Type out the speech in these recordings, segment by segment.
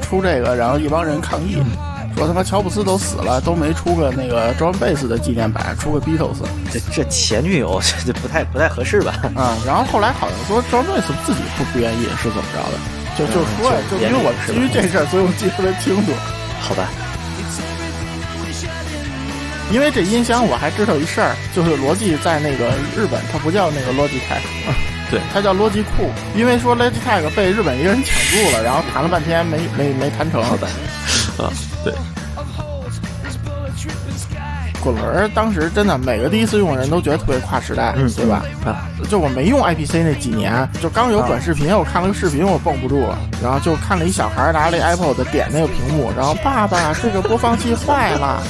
出这个，然后一帮人抗议，说他妈乔布斯都死了，都没出个那个 John Bass 的纪念版，出个 Beatles。这这前女友 这这不太不太合适吧？啊，然后后来好像说 John Bass 自己不不愿意，是怎么着的？就就说呀，就因为我基于这事儿，所以我记得特别清楚。好吧。因为这音箱我还知道一事儿，就是罗技在那个日本，它不叫那个 Logitech，对，它叫逻辑库。因为说 Logitech 被日本一个人抢住了，然后谈了半天没没没谈成。好的，啊，对。滚轮当时真的每个第一次用的人都觉得特别跨时代，嗯对吧？啊，就我没用 IPC 那几年，就刚有短视频，我看了个视频，我绷不住了，然后就看了一小孩拿了 iPod 点那个屏幕，然后爸爸这个播放器坏了。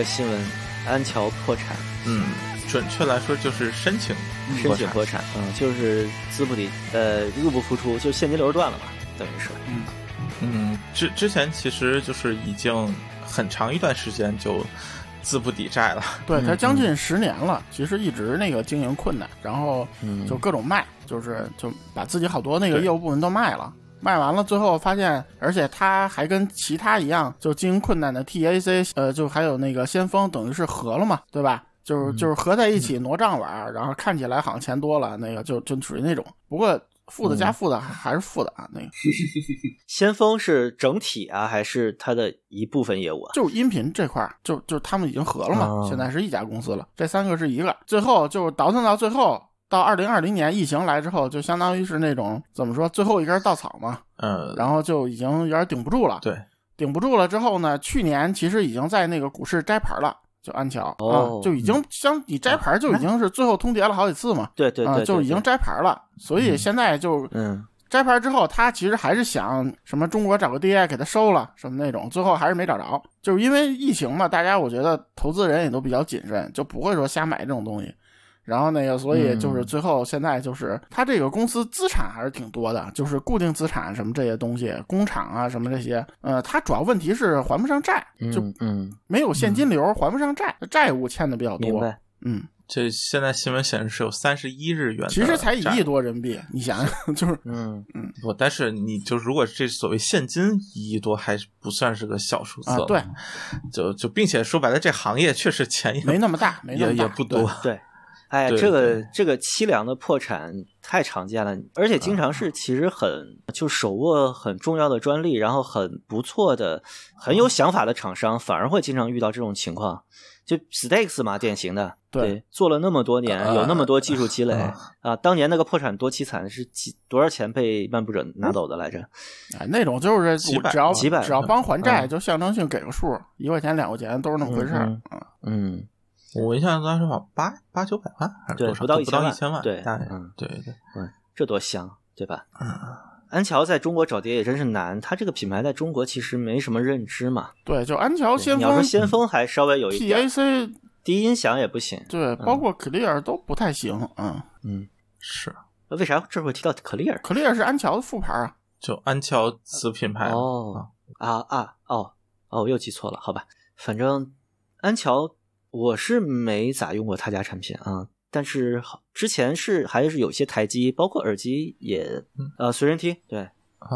个新闻，安桥破产。嗯，准确来说就是申请申请破产。嗯，就是资不抵，呃，入不敷出，就现金流断了嘛，等于是。嗯嗯，之之前其实就是已经很长一段时间就资不抵债了。对他将近十年了，其实一直那个经营困难，然后就各种卖，就是就把自己好多那个业务部门都卖了。卖完了，最后发现，而且他还跟其他一样，就经营困难的 TAC，呃，就还有那个先锋，等于是合了嘛，对吧？就是就是合在一起挪账玩，然后看起来好像钱多了，那个就就属于那种。不过负的加负的还是负的啊，那个。先锋是整体啊，还是它的一部分业务啊？就音频这块，就就他们已经合了嘛，现在是一家公司了。这三个是一个，最后就是倒腾到最后。到二零二零年疫情来之后，就相当于是那种怎么说最后一根稻草嘛，嗯，然后就已经有点顶不住了。对，顶不住了之后呢，去年其实已经在那个股市摘牌了，就安桥啊，就已经相你摘牌就已经是最后通牒了好几次嘛。对对对，就已经摘牌了。所以现在就嗯，摘牌之后，他其实还是想什么中国找个 DI 给他收了什么那种，最后还是没找着，就是因为疫情嘛，大家我觉得投资人也都比较谨慎，就不会说瞎买这种东西。然后那个，所以就是最后现在就是他这个公司资产还是挺多的，就是固定资产什么这些东西，工厂啊什么这些，呃，他主要问题是还不上债，就嗯没有现金流，还不上债，债务欠的比较多。嗯，这现在新闻显示是有三十一日元，其实才一亿多人民币，你想想，就是嗯。嗯，不，但是你就如果这所谓现金一亿多，还不算是个小数字，对，就就并且说白了，这行业确实钱也没那么大，也也不多，对。哎，这个这个凄凉的破产太常见了，而且经常是其实很就手握很重要的专利，然后很不错的、很有想法的厂商，反而会经常遇到这种情况。就 Stakes 嘛，典型的，对，做了那么多年，有那么多技术积累啊。当年那个破产多凄惨，是几多少钱被漫步者拿走的来着？哎，那种就是只要几百，只要帮还债，就象征性给个数，一块钱两块钱都是那么回事儿。嗯。我印象当时好八八九百万还是多少？不到一千万，对，嗯，对对，嗯，这多香，对吧？嗯，安桥在中国找爹也真是难，他这个品牌在中国其实没什么认知嘛。对，就安桥先锋，你要说先锋还稍微有一点，TAC 低音响也不行，对，包括 Clear 都不太行，嗯嗯，是。为啥这会提到 Clear？Clear 是安桥的副牌啊，就安桥子品牌哦啊啊哦哦，我又记错了，好吧，反正安桥。我是没咋用过他家产品啊，但是之前是还是有些台机，包括耳机也呃随身听，对，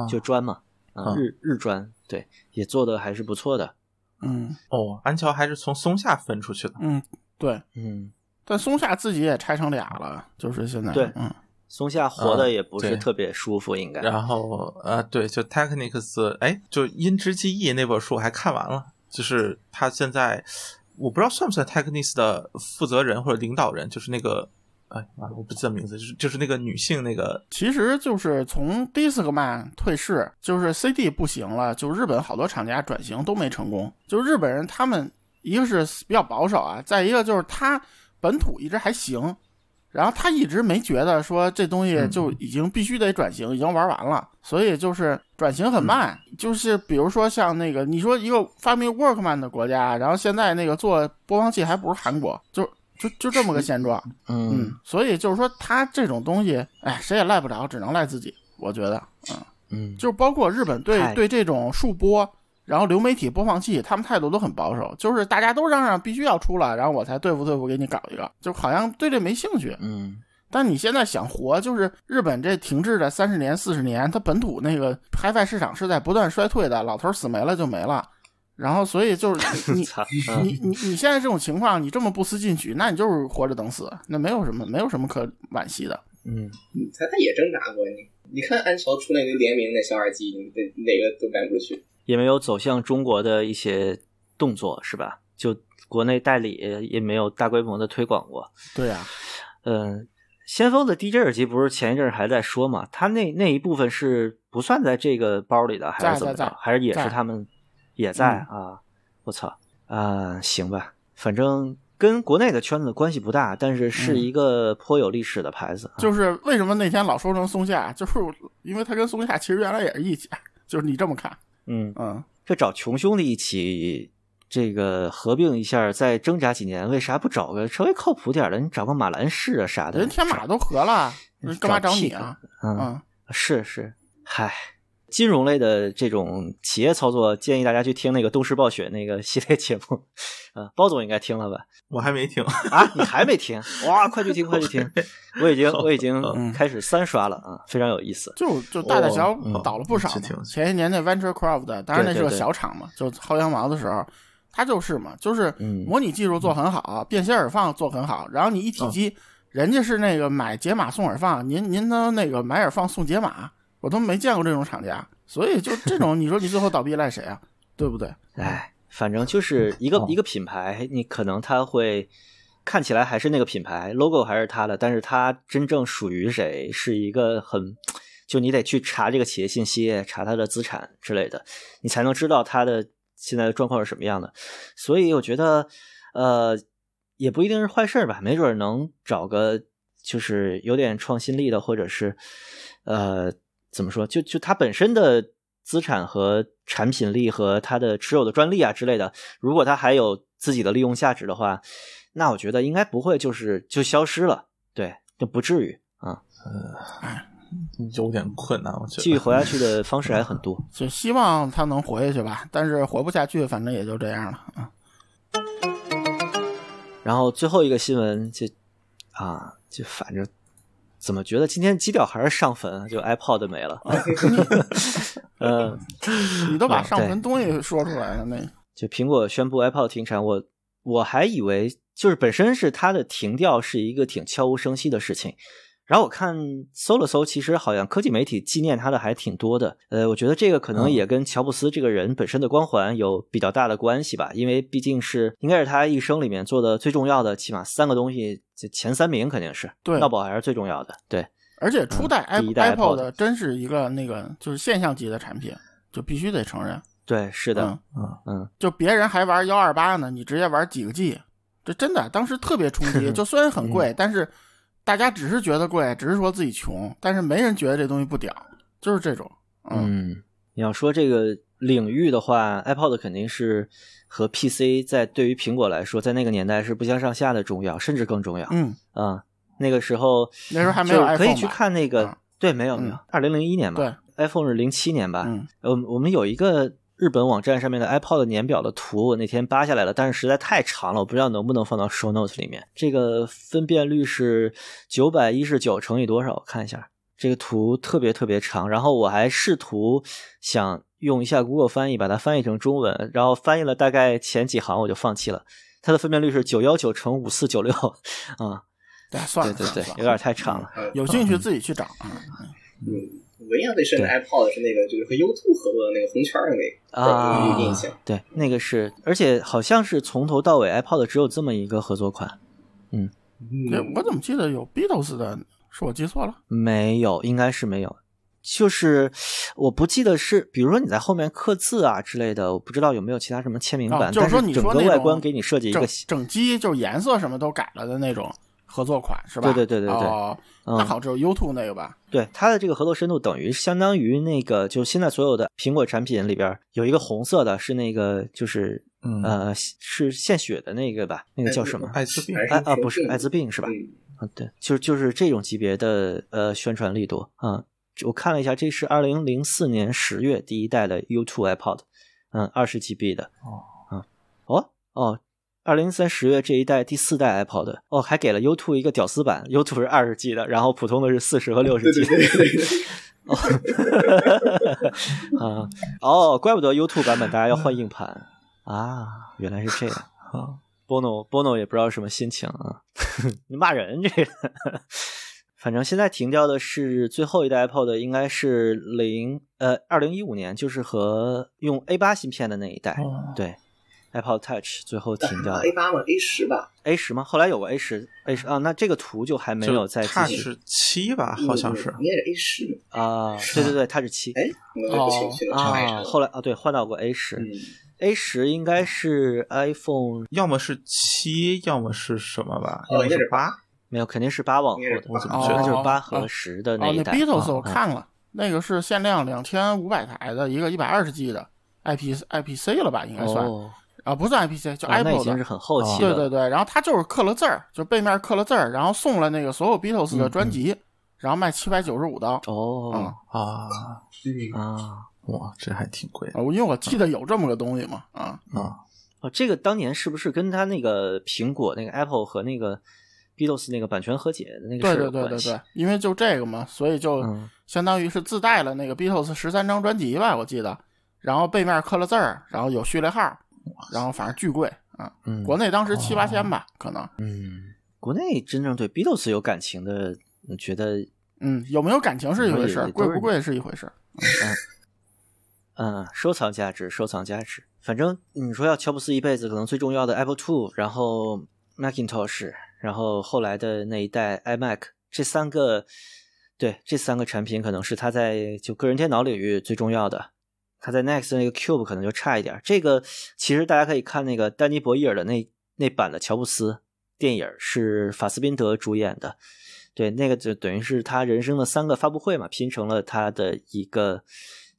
就专嘛，啊日日专，对，也做的还是不错的。嗯，哦，安桥还是从松下分出去的。嗯，对，嗯，但松下自己也拆成俩了，就是现在，对，嗯，松下活的也不是特别舒服，应该。然后呃，对，就 Technics，哎，就音之记忆那本书我还看完了，就是他现在。我不知道算不算 Technics 的负责人或者领导人，就是那个，哎，我不记得名字，就是就是那个女性那个，其实就是从 Discman 退市，就是 CD 不行了，就日本好多厂家转型都没成功。就日本人他们一个是比较保守啊，再一个就是他本土一直还行，然后他一直没觉得说这东西就已经必须得转型，已经玩完了，所以就是转型很慢。就是比如说像那个你说一个发明 Workman 的国家，然后现在那个做播放器还不是韩国，就就就这么个现状。嗯，所以就是说他这种东西，哎，谁也赖不着，只能赖自己。我觉得，嗯嗯，就包括日本对对这种数播。然后流媒体播放器，他们态度都很保守，就是大家都嚷嚷必须要出了，然后我才对付对付给你搞一个，就好像对这没兴趣。嗯，但你现在想活，就是日本这停滞的三十年、四十年，它本土那个 HiFi 市场是在不断衰退的，老头死没了就没了。然后所以就是 你你你你现在这种情况，你这么不思进取，那你就是活着等死，那没有什么没有什么可惋惜的。嗯，他他也挣扎过，你你看安桥出那个联名的小耳机，哪哪个都卖不出去。也没有走向中国的一些动作，是吧？就国内代理也没有大规模的推广过。对呀，嗯，先锋的 DJ 耳机不是前一阵还在说嘛？它那那一部分是不算在这个包里的，还是怎么着？还是也是他们也在啊？我操啊！行吧，反正跟国内的圈子关系不大，但是是一个颇有历史的牌子。就是为什么那天老说成松下，就是因为他跟松下其实原来也是一家，就是你这么看。嗯嗯，这找穷兄弟一起，这个合并一下，再挣扎几年，为啥不找个稍微靠谱点的？你找个马兰士啊啥的，人天马都合了，干嘛找你啊？嗯，是是，嗨。金融类的这种企业操作，建议大家去听那个东施暴雪那个系列节目，啊，包总应该听了吧？我还没听啊，你还没听？哇，快去听，快去听！我已经我已经开始三刷了啊，非常有意思。就就大大小小倒了不少。前些年那 VentureCraft，当然那是个小厂嘛，就薅羊毛的时候，它就是嘛，就是模拟技术做很好，便携耳放做很好，然后你一体机，人家是那个买解码送耳放，您您呢那个买耳放送解码。我都没见过这种厂家，所以就这种，你说你最后倒闭赖谁啊？对不对？哎，反正就是一个一个品牌，你可能他会看起来还是那个品牌，logo 还是他的，但是他真正属于谁，是一个很，就你得去查这个企业信息，查他的资产之类的，你才能知道他的现在的状况是什么样的。所以我觉得，呃，也不一定是坏事吧，没准能找个就是有点创新力的，或者是呃。怎么说？就就它本身的资产和产品力和它的持有的专利啊之类的，如果它还有自己的利用价值的话，那我觉得应该不会就是就消失了，对，就不至于啊。呃，有点困难，我觉得继续活下去的方式还很多，就希望它能活下去吧。但是活不下去，反正也就这样了啊。然后最后一个新闻就啊，就反正。怎么觉得今天基调还是上坟？就 iPod 没了。嗯，你都把上坟东西说出来了，那就苹果宣布 iPod 停产，我我还以为就是本身是它的停掉是一个挺悄无声息的事情。然后我看搜了搜，其实好像科技媒体纪念他的还挺多的。呃，我觉得这个可能也跟乔布斯这个人本身的光环有比较大的关系吧，因为毕竟是应该是他一生里面做的最重要的，起码三个东西，前三名肯定是。对，闹宝还是最重要的。对，而且初代 iPod 真是一个那个就是现象级的产品，就必须得承认。对，是的，嗯嗯，就别人还玩幺二八呢，你直接玩几个 G，这真的当时特别冲击。就虽然很贵，但是。大家只是觉得贵，只是说自己穷，但是没人觉得这东西不屌，就是这种。嗯，你要说这个领域的话，iPod 肯定是和 PC 在对于苹果来说，在那个年代是不相上下的重要，甚至更重要。嗯啊，那个时候那时候还没有 iPhone，可以去看那个，对，没有没有，二零零一年吧，对，iPhone 是零七年吧。嗯，我我们有一个。日本网站上面的 iPod 年表的图，我那天扒下来了，但是实在太长了，我不知道能不能放到 Show Notes 里面。这个分辨率是九百一十九乘以多少？我看一下，这个图特别特别长。然后我还试图想用一下 Google 翻译把它翻译成中文，然后翻译了大概前几行我就放弃了。它的分辨率是九幺九乘五四九六啊，对，算了，对对对，有点太长了。有兴趣自己去找啊。嗯。文亚最深的 iPod 是那个，就是和 YouTube 合作的那个红圈的那个啊，印象。对，那个是，而且好像是从头到尾 iPod 只有这么一个合作款。嗯，我怎么记得有 Beatles 的？是我记错了？没有，应该是没有。就是我不记得是，比如说你在后面刻字啊之类的，我不知道有没有其他什么签名版。就是说，整个外观给你设计一个整机，就是颜色什么都改了的那种。合作款是吧？对对对对对。哦，那好，只有 U2 那个吧？对，它的这个合作深度等于相当于那个，就现在所有的苹果产品里边有一个红色的，是那个就是呃是献血的那个吧？那个叫什么？艾滋病？哎啊，不是艾滋病是吧？啊，对，就是就是这种级别的呃宣传力度啊。我看了一下，这是二零零四年十月第一代的 U2 iPod，嗯，二十 GB 的。哦，嗯，哦哦，二零三十月这一代第四代 iPod，哦，还给了 U2 一个屌丝版，U2 是二十 G 的，然后普通的是四十和六十 G。哦，啊，哦，怪不得 U2 版本大家要换硬盘啊，原来是这样啊。Bono Bono 也不知道什么心情啊，你骂人这个。反正现在停掉的是最后一代 iPod，应该是零呃二零一五年，就是和用 A 八芯片的那一代。对，iPod Touch 最后停掉了。A 八吗？A 十吧？A 十吗？后来有个 A 十 A 十啊，那这个图就还没有再继续。七吧，好像是。你也是 A 十啊，对对对，它是七。哎，哦啊，后来啊，对，换到过 A 十。A 十应该是 iPhone，要么是七，要么是什么吧？要么是八。没有，肯定是八往后的，我怎么觉得就是八和十的那一代。哦，那 Beatles 我看了，那个是限量两千五百台的一个一百二十 G 的 I P I P C 了吧？应该算啊，不算 I P C，就 Apple 的。已经是很后期了。对对对，然后它就是刻了字儿，就背面刻了字儿，然后送了那个所有 Beatles 的专辑，然后卖七百九十五刀。哦啊啊！哇，这还挺贵。因为我记得有这么个东西嘛。啊啊哦，这个当年是不是跟他那个苹果那个 Apple 和那个？Beatles 那个版权和解的那个对对对对对，因为就这个嘛，所以就相当于是自带了那个 Beatles 十三张专辑吧，我记得，然后背面刻了字儿，然后有序列号，然后反正巨贵啊，国内当时七八千吧，可能。嗯，国内真正对 Beatles 有感情的，觉得嗯，有没有感情是一回事，贵不贵是一回事。嗯，收藏价值，收藏价值。反正你说要乔布斯一辈子可能最重要的 Apple Two，然后 Macintosh。然后后来的那一代 iMac，这三个，对，这三个产品可能是他在就个人电脑领域最重要的。他在 Next 那个 Cube 可能就差一点。这个其实大家可以看那个丹尼博伊尔的那那版的乔布斯电影，是法斯宾德主演的。对，那个就等于是他人生的三个发布会嘛，拼成了他的一个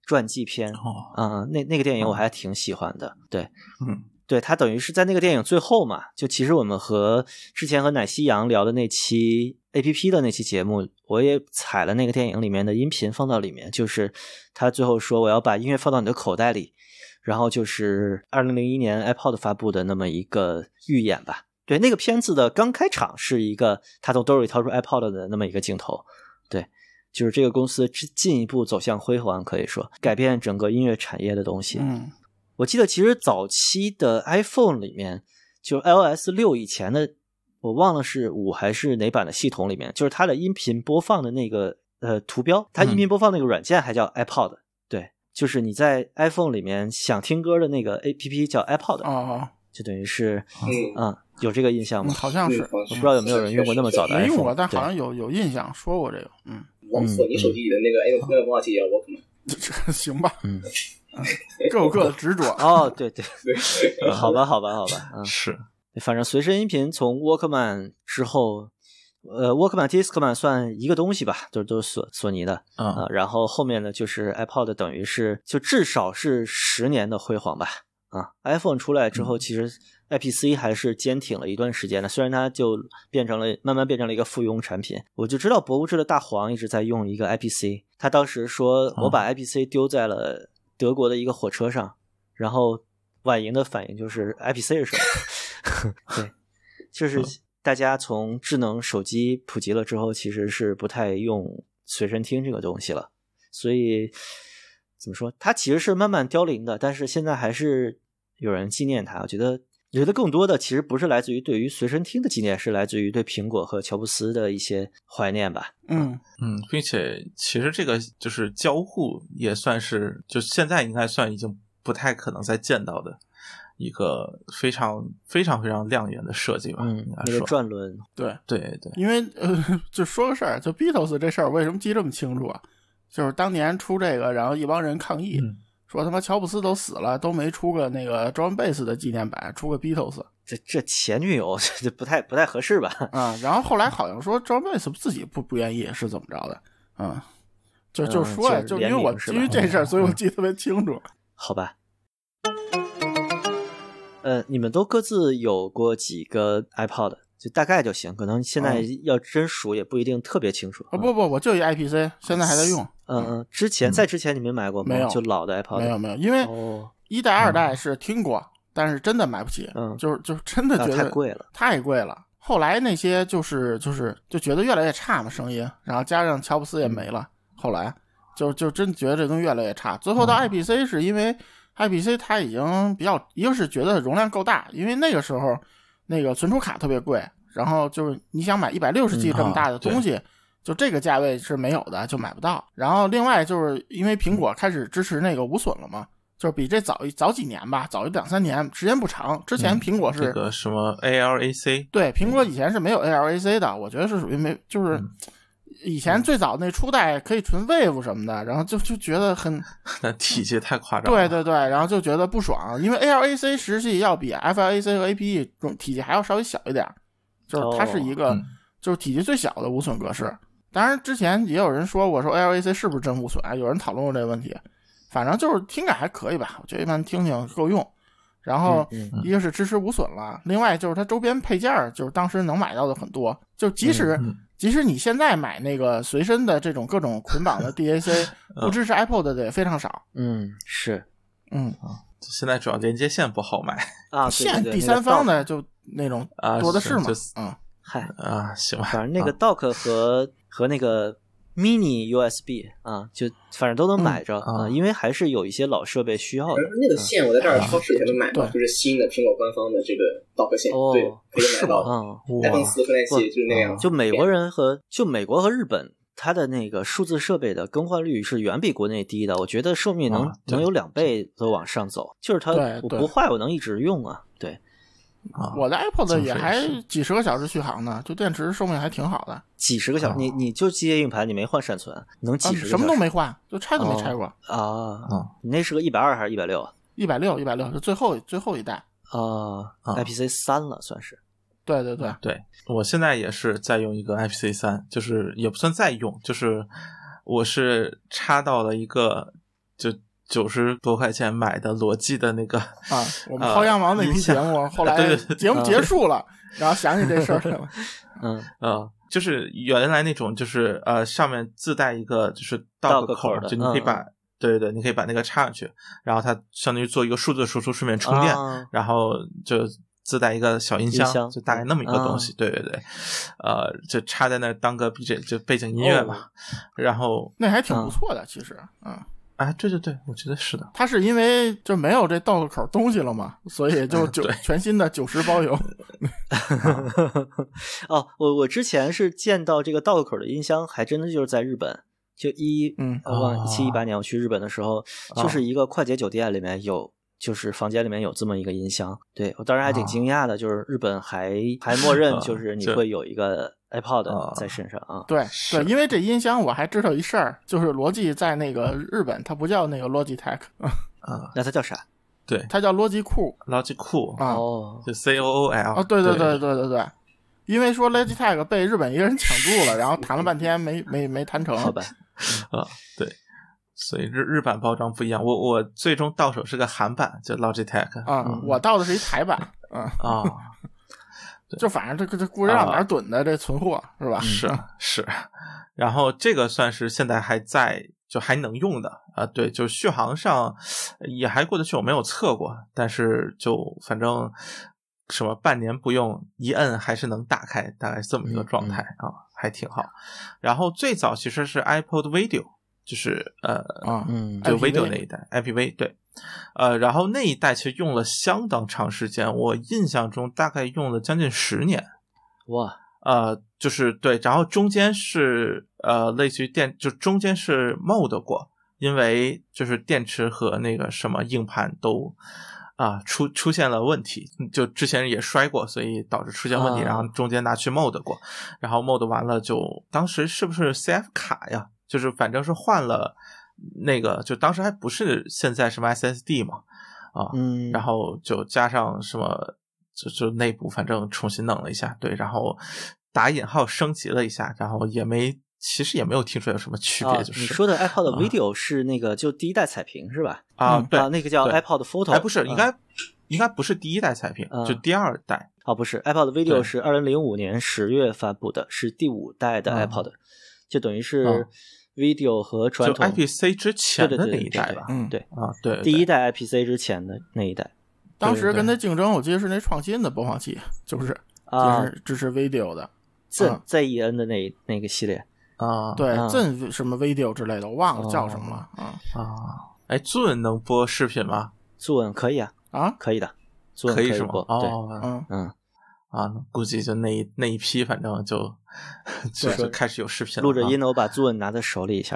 传记片。嗯，那那个电影我还挺喜欢的。对，嗯。对他等于是在那个电影最后嘛，就其实我们和之前和奶昔羊聊的那期 A P P 的那期节目，我也采了那个电影里面的音频放到里面，就是他最后说我要把音乐放到你的口袋里，然后就是二零零一年 iPod 发布的那么一个预演吧。对，那个片子的刚开场是一个他从兜里掏出 iPod 的那么一个镜头，对，就是这个公司进一步走向辉煌，可以说改变整个音乐产业的东西。嗯。我记得其实早期的 iPhone 里面，就 iOS 六以前的，我忘了是五还是哪版的系统里面，就是它的音频播放的那个呃图标，它音频播放那个软件还叫 iPod，对，就是你在 iPhone 里面想听歌的那个 APP 叫 iPod，哦，就等于是，嗯，有这个印象吗？好像是，我不知道有没有人用过那么早的 iPhone，没用过，但好像有有印象说过这个，嗯，我索尼手机里的那个哎，那个播放器也我可能，这行吧，嗯。各有各的执着哦，对对。对，好吧好吧好吧，嗯，是，反正随身音频从 Walkman 之后，呃，Walkman、Discman 算一个东西吧，都都是索索尼的啊，然后后面呢就是 iPod，等于是就至少是十年的辉煌吧，啊，iPhone 出来之后，其实 IPC 还是坚挺了一段时间的，虽然它就变成了慢慢变成了一个附庸产品，我就知道博物志的大黄一直在用一个 IPC，他当时说我把 IPC 丢在了。德国的一个火车上，然后婉莹的反应就是 IPC 是什么？对，就是大家从智能手机普及了之后，其实是不太用随身听这个东西了。所以怎么说，它其实是慢慢凋零的，但是现在还是有人纪念它。我觉得，我觉得更多的其实不是来自于对于随身听的纪念，是来自于对苹果和乔布斯的一些怀念吧。嗯嗯，并且其实这个就是交互也算是，就现在应该算已经不太可能再见到的一个非常非常非常亮眼的设计吧。嗯，那个转轮，对对对，因为呃，就说个事儿，就 Beatles 这事儿为什么记这么清楚啊？就是当年出这个，然后一帮人抗议说他妈乔布斯都死了，都没出个那个 John Bass 的纪念版，出个 Beatles。这这前女友 这不太不太合适吧？啊，然后后来好像说 John Bass 自己不不愿意，是怎么着的？嗯，就就说呀，就因为我基于这事儿，所以我记得特别清楚。好吧。呃，你们都各自有过几个 iPod？就大概就行，可能现在要真数也不一定特别清楚。啊不不，我就一 IPC，现在还在用。嗯嗯，之前在之前你没买过吗？没有，就老的 iPod。没有没有，因为一代二代是听过，但是真的买不起。嗯，就是就是真的觉得太贵了，太贵了。后来那些就是就是就觉得越来越差嘛，声音，然后加上乔布斯也没了，后来就就真觉得这东西越来越差。最后到 IPC 是因为 IPC 它已经比较，一个是觉得容量够大，因为那个时候那个存储卡特别贵。然后就是你想买一百六十 G 这么大的东西，就这个价位是没有的，就买不到。然后另外就是因为苹果开始支持那个无损了嘛，就是比这早一早几年吧，早一两三年，时间不长。之前苹果是这个什么 ALAC，对，苹果以前是没有 ALAC 的，我觉得是属于没，就是以前最早那初代可以存 Wave 什么的，然后就就觉得很 那体积太夸张。对对对，然后就觉得不爽，因为 ALAC 实际要比 FLAC 和 APE 体积还要稍微小一点。就是它是一个，就是体积最小的无损格式。当然，之前也有人说，我说 LAC 是不是真无损？有人讨论过这个问题。反正就是听感还可以吧，我觉得一般听听够用。然后一个是支持无损了，另外就是它周边配件就是当时能买到的很多。就即使即使你现在买那个随身的这种各种捆绑的 DAC，不支持 Apple 的也非常少。嗯，是，嗯啊，现在主要连接线不好买啊，线第三方的就。那种多的是嘛，嗯，嗨啊，行吧，反正那个 dock 和和那个 mini USB 啊，就反正都能买着啊，因为还是有一些老设备需要的。那个线我在这儿超市也能买到，就是新的苹果官方的这个 dock 线，对，可以买到。嗯，iPhone 四分代器就是那样。就美国人和就美国和日本，它的那个数字设备的更换率是远比国内低的。我觉得寿命能能有两倍都往上走，就是它不坏，我能一直用啊。对。我的 iPod 也还几十个小时续航呢，就电池寿命还挺好的。几十个小时，你你就机械硬盘，你没换闪存，能几十？什么都没换，就拆都没拆过啊。你那是个一百二还是一百六？一百六，一百六是最后最后一代啊，IPC 三了算是。对对对对，我现在也是在用一个 IPC 三，就是也不算在用，就是我是插到了一个就。九十多块钱买的罗技的那个啊，我们薅羊毛那期节目，后来 节目结束了，然后想起这事儿来了。嗯呃，就是原来那种，就是呃，上面自带一个就是倒个口的，就你可以把，对对对，你可以把那个插上去，然后它相当于做一个数字输出，顺便充电，然后就自带一个小音箱，就大概那么一个东西。对对对，呃，就插在那当个 B J 就背景音乐嘛，然后那还挺不错的，其实，嗯。啊，对对对，我觉得是的。他是因为就没有这道口东西了嘛，所以就九全新的九十包邮。哦，我我之前是见到这个道口的音箱，还真的就是在日本，就一嗯，忘一七一八年我去日本的时候，就是一个快捷酒店里面有，就是房间里面有这么一个音箱。对我当时还挺惊讶的，就是日本还还默认就是你会有一个。iPod 在身上啊，对对，因为这音箱我还知道一事儿，就是罗技在那个日本，它不叫那个 Logitech 啊，那它叫啥？对，它叫罗技库，罗技库啊，就 C O O L 啊，对对对。对对对，因为说 Logitech 被日本一个人抢注了，然后谈了半天没没没谈成，好吧？啊，对，所以日日版包装不一样，我我最终到手是个韩版，就 Logitech 啊，我到的是一台版，嗯啊。就反正这个这故事让哪儿囤的这存货是吧？是 是，然后这个算是现在还在就还能用的啊，对，就续航上也还过得去，我没有测过，但是就反正什么半年不用一摁还是能打开，大概这么一个状态啊，还挺好。然后最早其实是 iPod Video，就是呃啊嗯，就 Video 那一代 IPV 对。呃，然后那一代其实用了相当长时间，我印象中大概用了将近十年。哇，呃，就是对，然后中间是呃，类似于电，就中间是 mod 过，因为就是电池和那个什么硬盘都啊出出现了问题，就之前也摔过，所以导致出现问题，然后中间拿去 mod 过，然后 mod 完了就当时是不是 CF 卡呀？就是反正是换了。那个就当时还不是现在什么 SSD 嘛，啊，嗯，然后就加上什么，就就内部反正重新弄了一下，对，然后打引号升级了一下，然后也没，其实也没有听出来有什么区别，就是你说的 iPod Video 是那个就第一代彩屏是吧？啊，对，那个叫 iPod Photo，哎，不是，应该应该不是第一代彩屏，就第二代。哦，不是，iPod Video 是二零零五年十月发布的，是第五代的 iPod，就等于是 Video 和传统 IPC 之前的那一代吧？嗯，对啊，对，第一代 IPC 之前的那一代。当时跟他竞争，我记得是那创新的播放器，就是就是支持 Video 的 Z ZEN 的那那个系列啊，对 Z 什么 Video 之类的，我忘了叫什么了啊啊！哎，Zune 能播视频吗？Zune 可以啊，啊，可以的。可以是吗？哦，嗯嗯啊，估计就那那一批，反正就 就就开始有视频了。录着音呢，我把作文拿在手里一下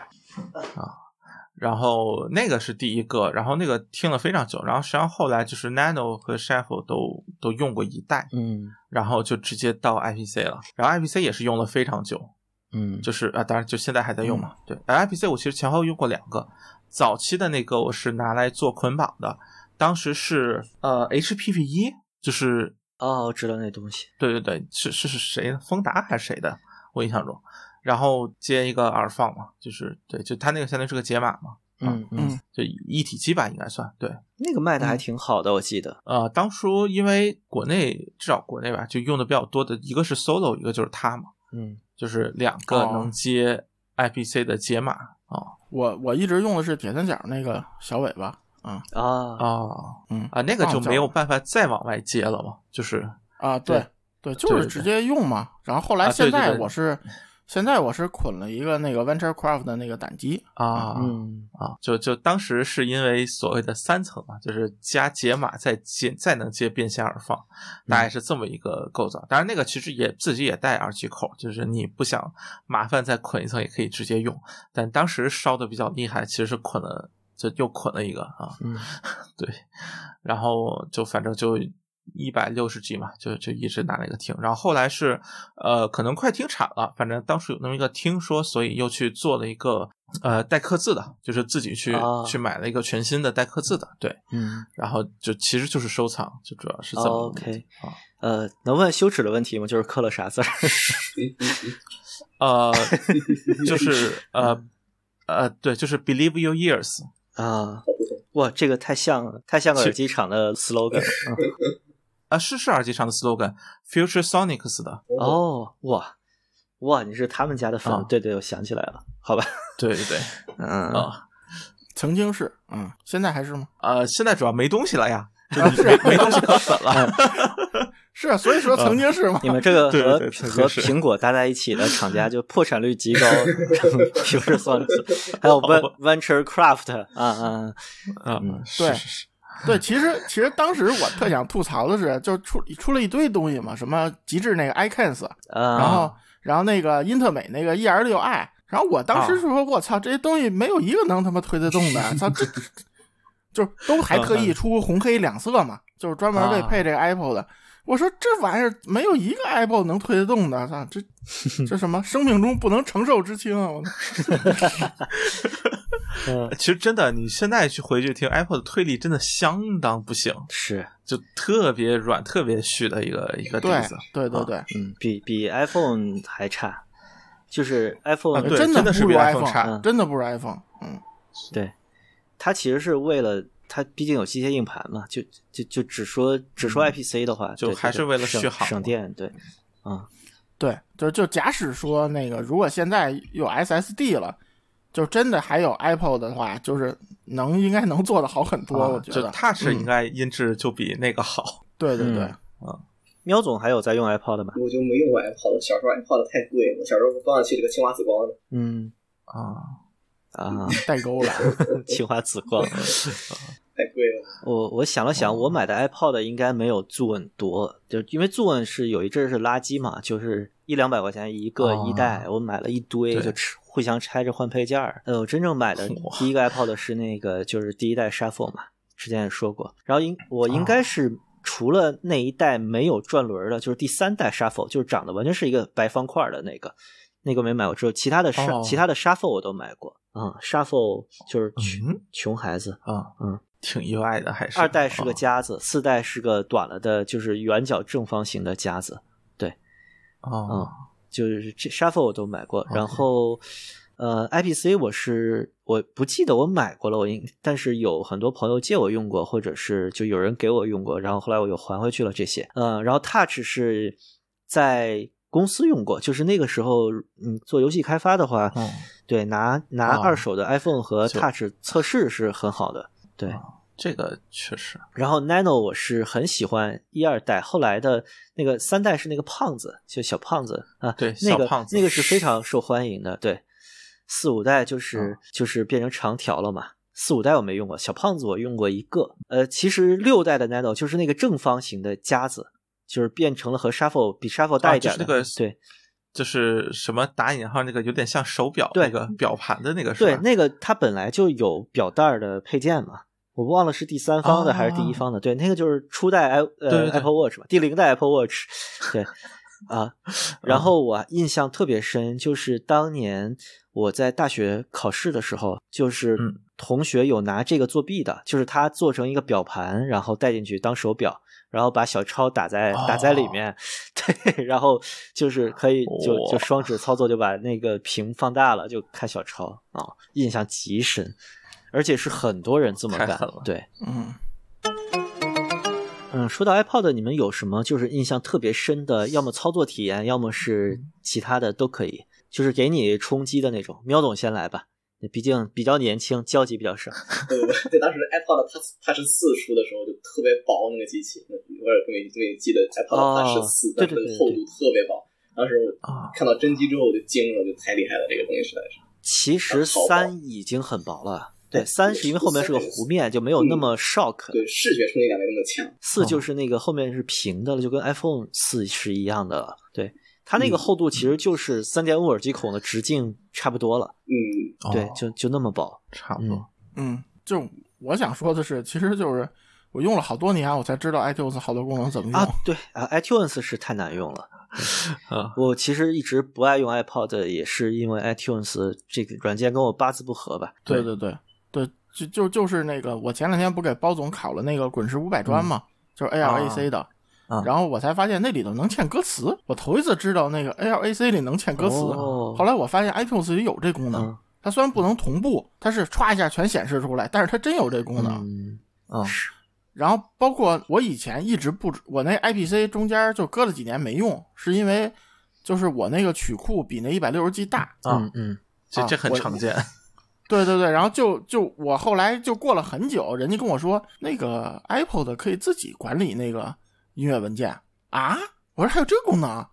啊。然后那个是第一个，然后那个听了非常久，然后实际上后来就是 Nano 和 Shuffle 都都用过一代，嗯，然后就直接到 IPC 了，然后 IPC 也是用了非常久，嗯，就是啊，当然就现在还在用嘛。对，IPC 我其实前后用过两个，早期的那个我是拿来做捆绑的。当时是呃 HPV 一，就是哦，我知道那东西。对对对，是是是谁的？丰达还是谁的？我印象中，然后接一个耳放嘛，就是对，就它那个相当于是个解码嘛，嗯嗯，就一体机吧，应该算对。那个卖的还挺好的，我记得。呃，当初因为国内至少国内吧，就用的比较多的一个是 Solo，一个就是它嘛，嗯，就是两个能接 IPC 的解码啊。我我一直用的是铁三角那个小尾巴。啊啊啊嗯啊，那个就没有办法再往外接了嘛，就是啊，对对，就是直接用嘛。然后后来现在我是现在我是捆了一个那个 VentureCraft 的那个胆机啊，嗯啊，就就当时是因为所谓的三层嘛，就是加解码再接再能接变线耳放，大概是这么一个构造。当然那个其实也自己也带耳机口，就是你不想麻烦再捆一层也可以直接用。但当时烧的比较厉害，其实是捆了。就又捆了一个啊，嗯，对，然后就反正就一百六十 G 嘛，就就一直拿那个听，然后后来是呃，可能快停产了，反正当时有那么一个听说，所以又去做了一个呃带刻字的，就是自己去去买了一个全新的带刻字的，对，嗯，然后就其实就是收藏，就主要是这么 OK 啊，呃，能问羞耻的问题吗？就是刻了啥字儿？呃，就是呃呃，对，就是 Believe your ears。啊，哇，这个太像了，太像个耳机厂的 slogan 啊，是是耳机厂的 slogan，Future Sonics 的。哦，哇哇，你是他们家的粉？对对，我想起来了，好吧。对对对，嗯啊，曾经是，嗯，现在还是吗？呃，现在主要没东西了呀，没没东西可粉了。是啊，所以说曾经是嘛。你们这个和和苹果搭在一起的厂家就破产率极高，平时算还有 Venture Craft 啊啊啊，对对，其实其实当时我特想吐槽的是，就出出了一堆东西嘛，什么极致那个 iCans，然后然后那个英特美那个 E R 六 i，然后我当时是说，我操，这些东西没有一个能他妈推得动的，操这。就都还特意出红黑两色嘛，就是专门为配这个 Apple 的。我说这玩意儿没有一个 Apple 能推得动的，操这 这什么生命中不能承受之轻啊！我其实真的，你现在去回去听 Apple 的推力，真的相当不行，是就特别软、特别虚的一个一个底子。对对对，嗯，比比 iPhone 还差，就是 iPhone 真的是比 iPhone 差，真的不如 iPhone。嗯，对。它其实是为了它，毕竟有机械硬盘嘛，就就就只说只说 IPC 的话，就还是为了续航省电，对，啊，对，就就假使说那个，如果现在有 SSD 了，就真的还有 Apple 的话，就是能应该能做的好很多，我觉得。Touch 应该音质就比那个好。对对对，啊，喵总还有在用 Apple 的吗？我就没用过 Apple，小时候 Apple 太贵了，小时候放上去这个青蛙紫光的。嗯啊。啊，代沟了，青花瓷光，太贵了。我我想了想，我买的 iPod 应该没有 Zune 多，就因为 Zune 是有一阵是垃圾嘛，就是一两百块钱一个一代，我买了一堆，就互相拆着换配件儿。呃，我真正买的第一个 iPod 是那个，就是第一代 Shuffle 嘛，之前也说过。然后应我应该是除了那一代没有转轮的，就是第三代 Shuffle，就是长得完全是一个白方块的那个。那个没买过，只有其他的沙其他的沙 e 我都买过。嗯，沙 e 就是穷穷孩子啊，嗯，挺意外的，还是二代是个夹子，四代是个短了的，就是圆角正方形的夹子。对，哦，就是这沙 e 我都买过，然后。呃，IPC 我是我不记得我买过了，我应但是有很多朋友借我用过，或者是就有人给我用过，然后后来我又还回去了这些。嗯，然后 Touch 是在公司用过，就是那个时候嗯做游戏开发的话，对拿拿二手的 iPhone 和 Touch 测试是很好的。对，这个确实。然后 Nano 我是很喜欢一二代，后来的那个三代是那个胖子，就小胖子啊，对，那个那个是非常受欢迎的，对。四五代就是就是变成长条了嘛，四五代我没用过，小胖子我用过一个。呃，其实六代的 Nano 就是那个正方形的夹子，就是变成了和 Shuffle 比 Shuffle 大一点的。那个对，就是什么打引号那个有点像手表那个表盘的那个。对，那个它本来就有表带的配件嘛，我忘了是第三方的还是第一方的。对，那个就是初代 i 呃 Apple Watch 嘛，第零代 Apple Watch。对 啊，然后我印象特别深，就是当年。我在大学考试的时候，就是同学有拿这个作弊的，就是他做成一个表盘，然后带进去当手表，然后把小抄打在打在里面，对，然后就是可以就就双指操作就把那个屏放大了，就看小抄啊，印象极深，而且是很多人这么干，对，嗯嗯，说到 iPod，你们有什么就是印象特别深的，要么操作体验，要么是其他的都可以。就是给你冲击的那种，喵总先来吧，毕竟比较年轻，交集比较少。对，对当时 iPod 它它是四出的时候就特别薄那个机器，我也特别特别记得 iPod 它是四，但是厚度特别薄。当时我看到真机之后我就惊了，就太厉害了，这个东西实在是。其实三已经很薄了，对，三是因为后面是个弧面，就没有那么 shock，对，视觉冲击感没那么强。四就是那个后面是平的了，就跟 iPhone 四是一样的了，对。它那个厚度其实就是三点五耳机孔的直径差不多了，嗯，对，就就那么薄，差不多，嗯，就我想说的是，其实就是我用了好多年，我才知道 iTunes 好多功能怎么用啊，对啊，iTunes 是太难用了，啊。我其实一直不爱用 iPod，也是因为 iTunes 这个软件跟我八字不合吧，对对对对，就就就是那个，我前两天不给包总考了那个滚石五百专嘛，就是 ALAC 的。然后我才发现那里头能嵌歌词，我头一次知道那个 ALAC 里能嵌歌词。后来我发现 iTunes 里有这功能，它虽然不能同步，它是歘一下全显示出来，但是它真有这功能。嗯，然后包括我以前一直不，我那 IPC 中间就搁了几年没用，是因为就是我那个曲库比那一百六十 G 大。嗯嗯，这这很常见。对对对，然后就就我后来就过了很久，人家跟我说那个 Apple 的可以自己管理那个。音乐文件啊！我说还有这个功能，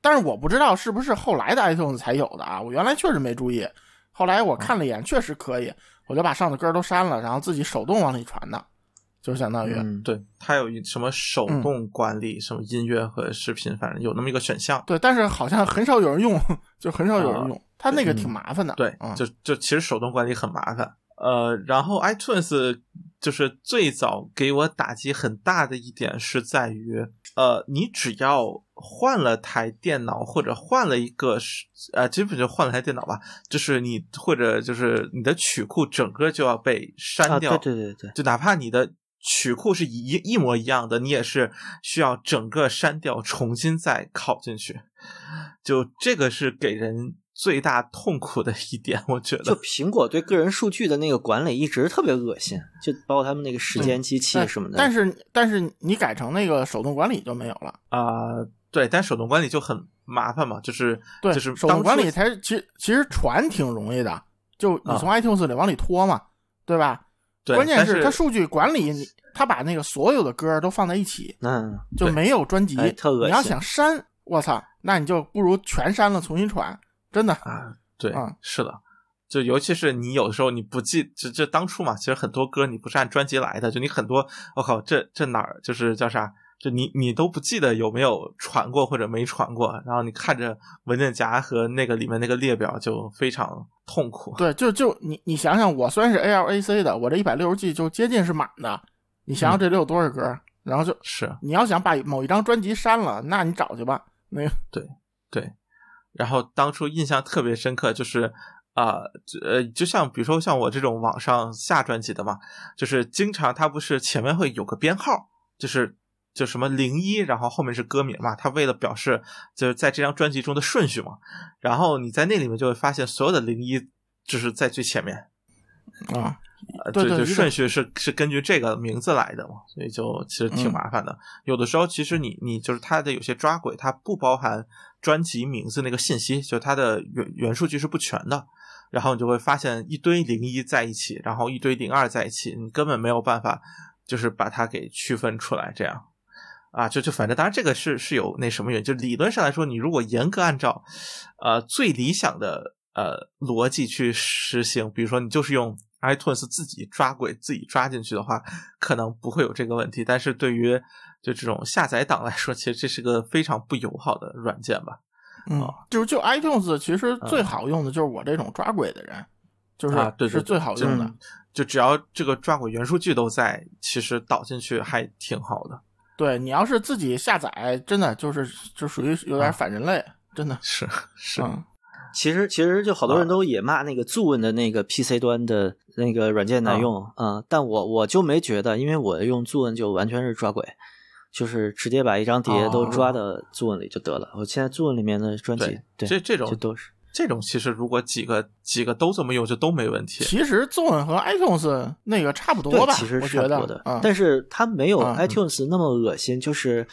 但是我不知道是不是后来的 iTunes 才有的啊！我原来确实没注意，后来我看了一眼，确实可以，我就把上的歌都删了，然后自己手动往里传的，就相当于对它有一什么手动管理什么音乐和视频，反正有那么一个选项。对，但是好像很少有人用，就很少有人用，它那个挺麻烦的。对，就就其实手动管理很麻烦。呃，然后 iTunes。就是最早给我打击很大的一点是在于，呃，你只要换了台电脑或者换了一个是，呃，基本就换了台电脑吧，就是你或者就是你的曲库整个就要被删掉，对对对对，就哪怕你的曲库是一一模一样的，你也是需要整个删掉，重新再拷进去，就这个是给人。最大痛苦的一点，我觉得，就苹果对个人数据的那个管理一直特别恶心，就包括他们那个时间机器什么的。但是，但是你改成那个手动管理就没有了啊？对，但手动管理就很麻烦嘛，就是对，就是手动管理才其实其实传挺容易的，就你从 iTunes 里往里拖嘛，对吧？对，关键是它数据管理，你它把那个所有的歌都放在一起，嗯，就没有专辑。特恶心！你要想删，我操，那你就不如全删了，重新传。真的啊，对，是的，就尤其是你有的时候你不记，这这当初嘛，其实很多歌你不是按专辑来的，就你很多，我靠，这这哪儿就是叫啥？就你你都不记得有没有传过或者没传过，然后你看着文件夹和那个里面那个列表就非常痛苦。对，就就你你想想，我虽然是 ALAC 的，我这一百六十 G 就接近是满的，你想想这里有多少歌？然后就是你要想把某一张专辑删了，那你找去吧。那个对对。然后当初印象特别深刻，就是啊，呃，就像比如说像我这种网上下专辑的嘛，就是经常它不是前面会有个编号，就是就什么零一，然后后面是歌名嘛，它为了表示就是在这张专辑中的顺序嘛，然后你在那里面就会发现所有的零一就是在最前面啊。对对，顺序是是根据这个名字来的嘛，所以就其实挺麻烦的。有的时候，其实你你就是它的有些抓轨，它不包含专辑名字那个信息，就它的原原数据是不全的。然后你就会发现一堆零一在一起，然后一堆零二在一起，你根本没有办法就是把它给区分出来。这样啊，就就反正当然这个是是有那什么原因，就理论上来说，你如果严格按照呃最理想的呃逻辑去实行，比如说你就是用。iTunes 自己抓轨自己抓进去的话，可能不会有这个问题。但是对于就这种下载党来说，其实这是个非常不友好的软件吧？嗯，就是就 iTunes 其实最好用的就是我这种抓鬼的人，就是对是最好用的。就只要这个抓鬼元数据都在，其实导进去还挺好的。对你要是自己下载，真的就是就属于有点反人类，真的是是。其实其实就好多人都也骂那个 Zoom 的那个 PC 端的那个软件难用啊，但我我就没觉得，因为我用 Zoom 就完全是抓轨，就是直接把一张碟都抓到 Zoom 里就得了。我现在 Zoom 里面的专辑，对这这种都是这种，其实如果几个几个都这么用，就都没问题。其实 Zoom 和 iTunes 那个差不多吧，其实差不多的，但是它没有 iTunes 那么恶心，就是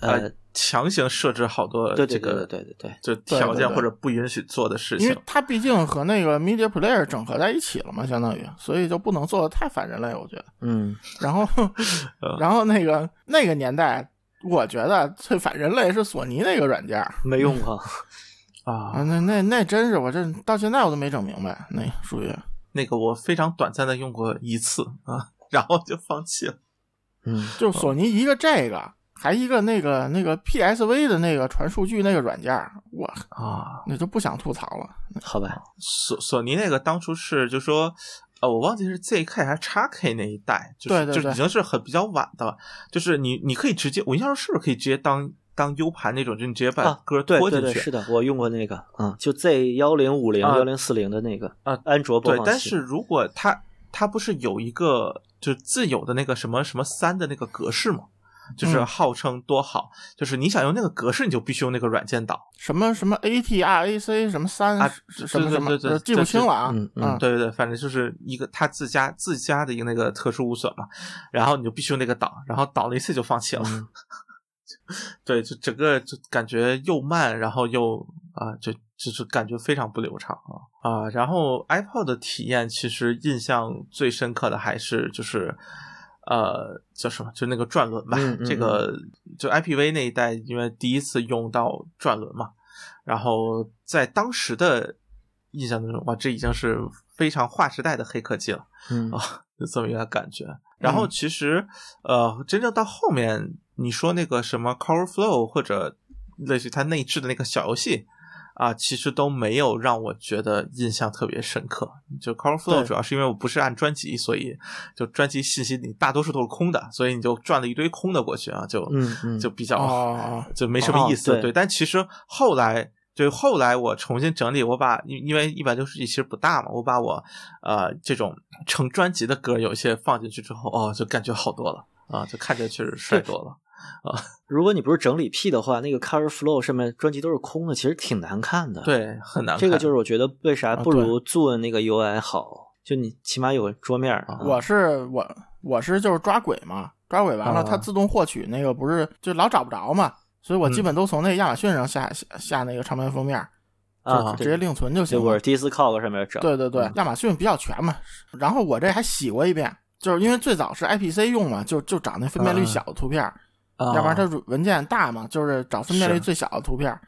呃。强行设置好多这个对对对就条件或者不允许做的事情，因为它毕竟和那个 Media Player 整合在一起了嘛，相当于，所以就不能做的太反人类，我觉得。嗯，然后，然后那个那个年代，我觉得最反人类是索尼那个软件，没用过 啊，那那那真是我这到现在我都没整明白，那属于那个我非常短暂的用过一次啊，然后就放弃了。嗯，就索尼一个这个。还一个那个那个 PSV 的那个传数据那个软件，我啊，那就不想吐槽了。好吧，索索尼那个当初是就说，呃，我忘记是 ZK 还是 XK 那一代，对对对，就已经是很比较晚的了。就是你你可以直接，我印象中是不是可以直接当当 U 盘那种，就你直接把歌拖进去？是的，我用过那个，嗯，就 Z 幺零五零幺零四零的那个啊，安卓播放器。对，但是如果它它不是有一个就自有的那个什么什么三的那个格式吗？就是号称多好，就是你想用那个格式，你就必须用那个软件导。什么什么 ATRAC 什么三什么什么，记不清了啊。嗯嗯，对对对，反正就是一个他自家自家的一个那个特殊无损嘛，然后你就必须用那个导，然后导了一次就放弃了。对，就整个就感觉又慢，然后又啊，就就是感觉非常不流畅啊啊。然后 iPod 的体验其实印象最深刻的还是就是。呃，叫什么？就那个转轮吧。这个就 IPV 那一代，因为第一次用到转轮嘛，然后在当时的印象当中，哇，这已经是非常划时代的黑科技了。嗯啊，就这么一个感觉。然后其实，呃，真正到后面，你说那个什么 Cover Flow 或者类似于它内置的那个小游戏。啊，其实都没有让我觉得印象特别深刻。就 Color Flow 主要是因为我不是按专辑，所以就专辑信息你大多数都是空的，所以你就转了一堆空的过去啊，就嗯嗯就比较 就没什么意思。对，但其实后来对后来我重新整理，我把因因为一百六十 G 其实不大嘛，我把我呃这种成专辑的歌有一些放进去之后，哦，就感觉好多了啊，就看着确实帅多了。啊，如果你不是整理 P 的话，那个 Cover Flow 上面专辑都是空的，其实挺难看的。对，很难看。这个就是我觉得为啥不如做那个 UI 好，就你起码有个桌面。我是我我是就是抓鬼嘛，抓鬼完了它自动获取那个不是就老找不着嘛，所以我基本都从那个亚马逊上下下下那个唱片封面，啊，直接另存就行。我是 Discog 上面整。对对对，亚马逊比较全嘛。然后我这还洗过一遍，就是因为最早是 IPC 用嘛，就就找那分辨率小的图片。要不然它文件大嘛，就是找分辨率最小的图片，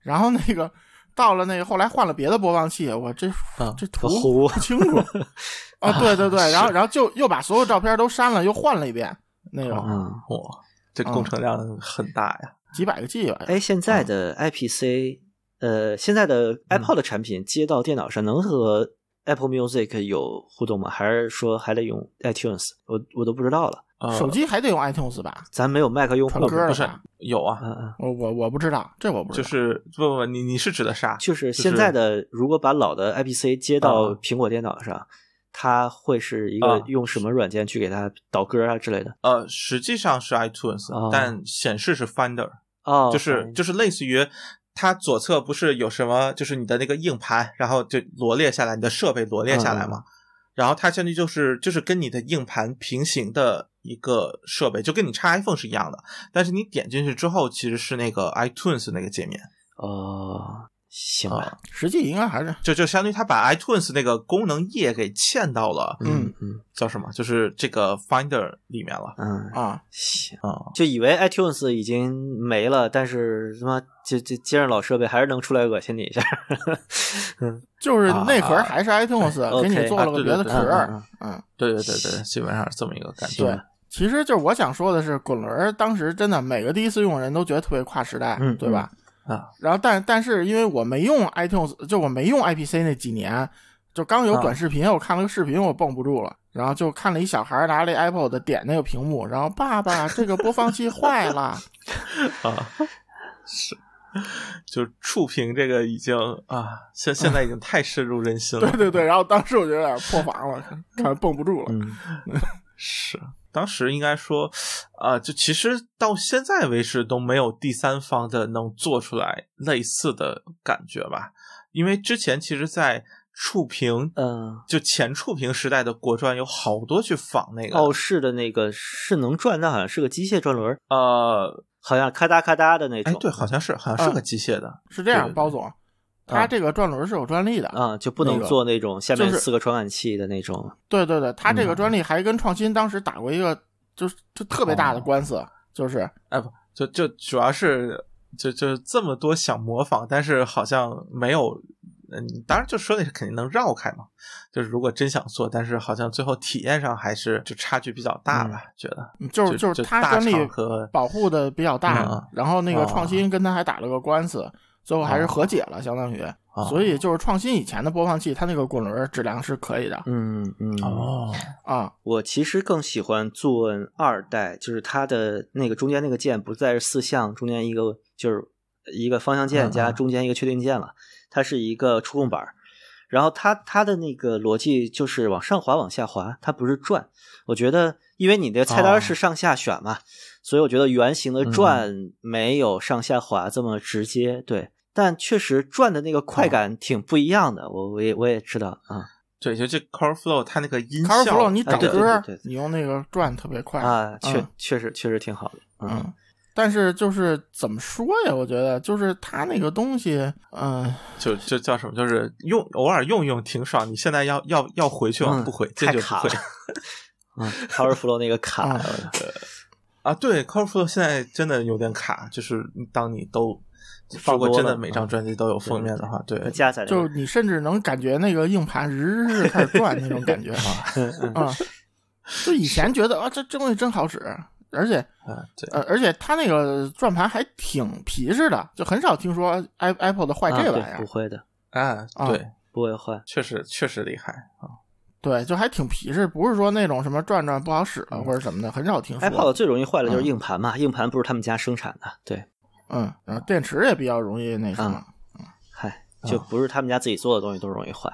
然后那个到了那个后来换了别的播放器，我这这图不清楚 啊，对对对，然后然后就又把所有照片都删了，又换了一遍那种，哇，这工程量很大呀，几百个 G 吧。哎，现在的 IPC，呃，现在的 iPod 的产品接到电脑上能和 Apple Music 有互动吗？还是说还得用 iTunes？我我都不知道了。手机还得用 iTunes 吧？咱没有 Mac 用户不是有啊？嗯嗯，我我我不知道，这我不知道。就是不不，你你是指的啥？就是现在的，如果把老的 IPC 接到苹果电脑上，它会是一个用什么软件去给它导歌啊之类的？呃，实际上是 iTunes，但显示是 Finder。哦，就是就是类似于它左侧不是有什么，就是你的那个硬盘，然后就罗列下来，你的设备罗列下来嘛。然后它相当于就是就是跟你的硬盘平行的一个设备，就跟你插 iPhone 是一样的。但是你点进去之后，其实是那个 iTunes 那个界面。哦。行啊，实际应该还是就就相当于他把 iTunes 那个功能页给嵌到了，嗯嗯，叫什么？就是这个 Finder 里面了，嗯啊，行啊，就以为 iTunes 已经没了，但是他妈就就接上老设备还是能出来恶心你一下，嗯，就是内核还是 iTunes 给你做了个别的壳，嗯，对对对对，基本上是这么一个感觉。对，其实就是我想说的是，滚轮当时真的每个第一次用人都觉得特别跨时代，对吧？啊，然后但但是因为我没用 iTunes，就我没用 IPC 那几年，就刚有短视频，我看了个视频，我绷不住了，然后就看了一小孩拿了 Apple 的点那个屏幕，然后爸爸 这个播放器坏了，啊，是，就触屏这个已经啊，现现在已经太深入人心了，对对对，然后当时我就有点破防了，看 绷不住了，是。当时应该说，啊，就其实到现在为止都没有第三方的能做出来类似的感觉吧？因为之前其实，在触屏，嗯，就前触屏时代的国专有好多去仿那个奥氏的那个是能转，那好像是个机械转轮，呃，好像咔嗒咔嗒的那种。哎，对，好像是，好像是个机械的。是这样，包总。它这个转轮是有专利的啊，就不能做那种下面四个传感器的那种。对对对，它这个专利还跟创新当时打过一个，就是就特别大的官司，就是哎不，就就主要是就就这么多想模仿，但是好像没有，嗯，当然就说那是肯定能绕开嘛。就是如果真想做，但是好像最后体验上还是就差距比较大吧，觉得。就是就是它专利和保护的比较大，然后那个创新跟他还打了个官司。最后还是和解了，相当于，所以就是创新以前的播放器，它那个滚轮质量是可以的。嗯嗯哦啊，我其实更喜欢作二代，就是它的那个中间那个键不再是四项，中间一个就是一个方向键加中间一个确定键了，它是一个触控板。然后它它的那个逻辑就是往上滑往下滑，它不是转。我觉得，因为你的菜单是上下选嘛。所以我觉得圆形的转没有上下滑这么直接，对，但确实转的那个快感挺不一样的。我我也我也知道啊，对，就这 Core Flow 它那个音效，Core Flow 你找歌，你用那个转特别快啊，确确实确实挺好的，嗯。但是就是怎么说呀？我觉得就是它那个东西，嗯，就就叫什么？就是用偶尔用用挺爽。你现在要要要回去吗？不回，这就不会。嗯，Core Flow 那个卡。啊，对，CoreFlow 现在真的有点卡，就是当你都如果真的每张专辑都有封面的话，对，加载就是你甚至能感觉那个硬盘日日开始转那种感觉啊 啊！就以前觉得啊，这这东西真好使，而且啊，对，呃，而且它那个转盘还挺皮实的，就很少听说 i Apple 的坏这玩意儿，不会的，啊，对，不会坏，确实确实厉害啊。对，就还挺皮实，不是说那种什么转转不好使了或者什么的，很少听说。iPod 最容易坏的就是硬盘嘛，硬盘不是他们家生产的，对，嗯，然后电池也比较容易那什么，嗯，嗨，就不是他们家自己做的东西都容易坏。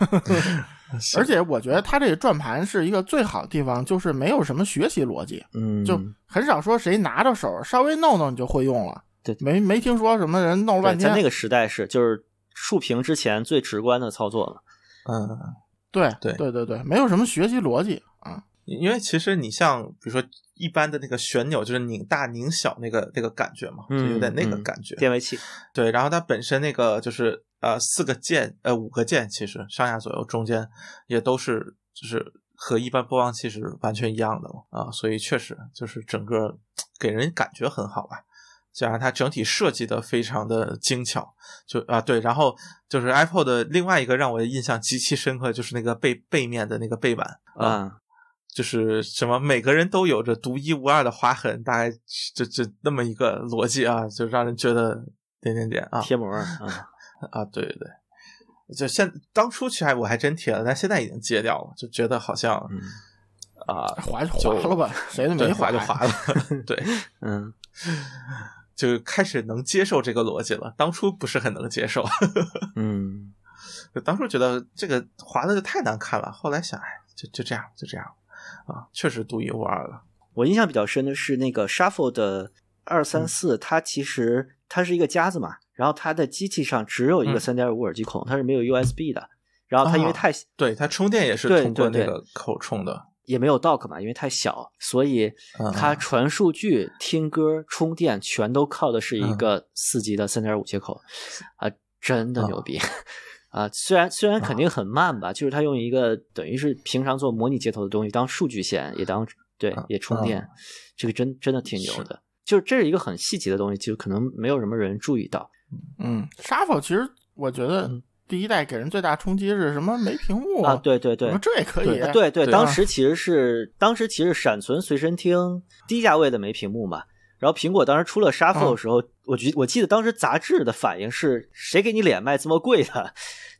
而且我觉得它这个转盘是一个最好的地方，就是没有什么学习逻辑，嗯，就很少说谁拿着手稍微弄弄你就会用了，对，没没听说什么人弄了半天。在那个时代是就是竖屏之前最直观的操作了，嗯。对对对对对，没有什么学习逻辑啊。因为其实你像比如说一般的那个旋钮，就是拧大拧小那个那个感觉嘛，就有点那个感觉。电位器。对，然后它本身那个就是呃四个键呃五个键，其实上下左右中间也都是就是和一般播放器是完全一样的嘛啊，所以确实就是整个给人感觉很好吧。加上它整体设计的非常的精巧，就啊对，然后就是 Apple 的另外一个让我印象极其深刻，就是那个背背面的那个背板啊，就是什么每个人都有着独一无二的划痕，大概就就那么一个逻辑啊，就让人觉得点点点啊贴膜啊 啊对对对，就现当初其实我还真贴了，但现在已经戒掉了，就觉得好像啊，划就划了吧，谁都没划就划了。对，嗯，就开始能接受这个逻辑了。当初不是很能接受，嗯，就当初觉得这个划的就太难看了。后来想，哎，就就这样，就这样啊，确实独一无二的。我印象比较深的是那个 Shuffle 的二三四，它其实它是一个夹子嘛，然后它的机器上只有一个三点五耳机孔，它是没有 USB 的。然后它因为太对它充电也是通过那个口充的，也没有 dock 嘛，因为太小，所以它传数据、听歌、充电全都靠的是一个四级的三点五接口啊，真的牛逼啊！虽然虽然肯定很慢吧，就是它用一个等于是平常做模拟接头的东西当数据线，也当对也充电，这个真真的挺牛的。就是这是一个很细节的东西，就可能没有什么人注意到。嗯，Shuffle 其实我觉得。第一代给人最大冲击是什么？没屏幕啊！对对对，这也可以。对对，当时其实是当时其实闪存随身听低价位的没屏幕嘛。然后苹果当时出了 Shuffle 的时候，我记我记得当时杂志的反应是谁给你脸卖这么贵的？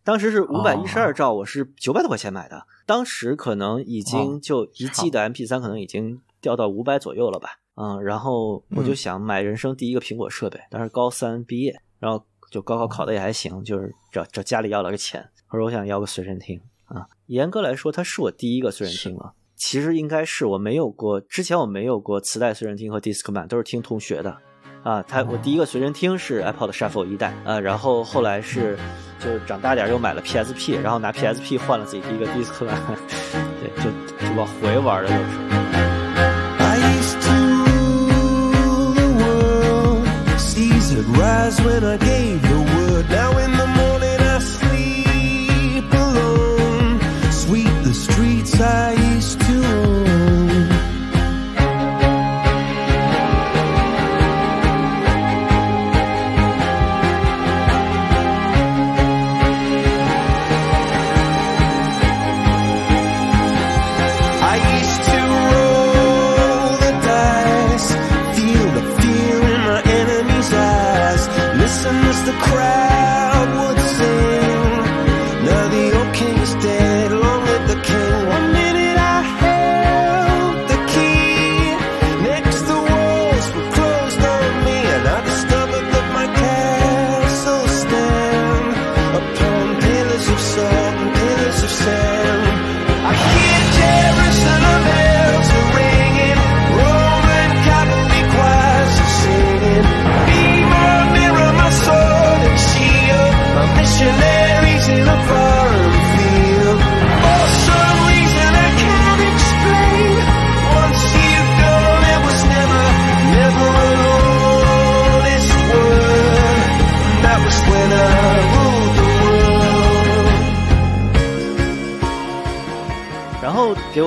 当时是五百一十二兆，我是九百多块钱买的。当时可能已经就一 G 的 MP 三可能已经掉到五百左右了吧？嗯，然后我就想买人生第一个苹果设备，当时高三毕业，然后。就高考考的也还行，就是找找家里要了个钱，我说我想要个随身听啊。严格来说，它是我第一个随身听吗？其实应该是我没有过，之前我没有过磁带随身听和 Discman，都是听同学的啊。他我第一个随身听是 iPod Shuffle 一代啊，然后后来是就是长大点又买了 PSP，然后拿 PSP 换了自己第一个 Discman，对，就就往回玩的都是。would rise when I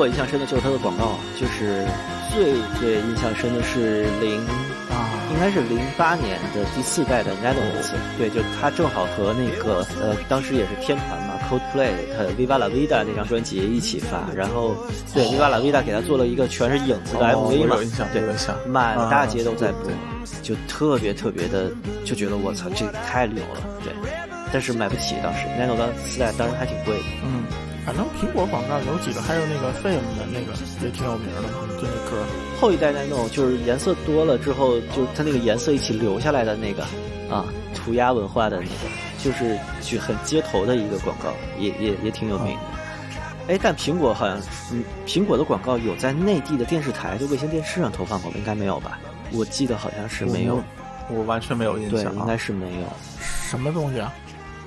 我印象深的就是它的广告，就是最最印象深的是零啊，应该是零八年的第四代的 Nano 对，就它正好和那个呃，当时也是天团嘛，Coldplay 它 Viva La Vida 那张专辑一起发，然后对 Viva La Vida 给他做了一个全是影子的 MV 嘛，对，满大街都在播，就特别特别的，就觉得我操，这个太牛了，对，但是买不起当时 Nano 当四代当时还挺贵的，嗯，反正苹果广告有几个，还有那个 Fame 的那个也挺有名的嘛，就那歌。后一代 Nano 就是颜色多了之后，就是它那个颜色一起留下来的那个啊，涂鸦文化的那个，就是就很街头的一个广告，也也也挺有名的。哎，但苹果好像，嗯，苹果的广告有在内地的电视台，就卫星电视上投放过吗？应该没有吧？我记得好像是没有，我完全没有印象。对，应该是没有。什么东西啊？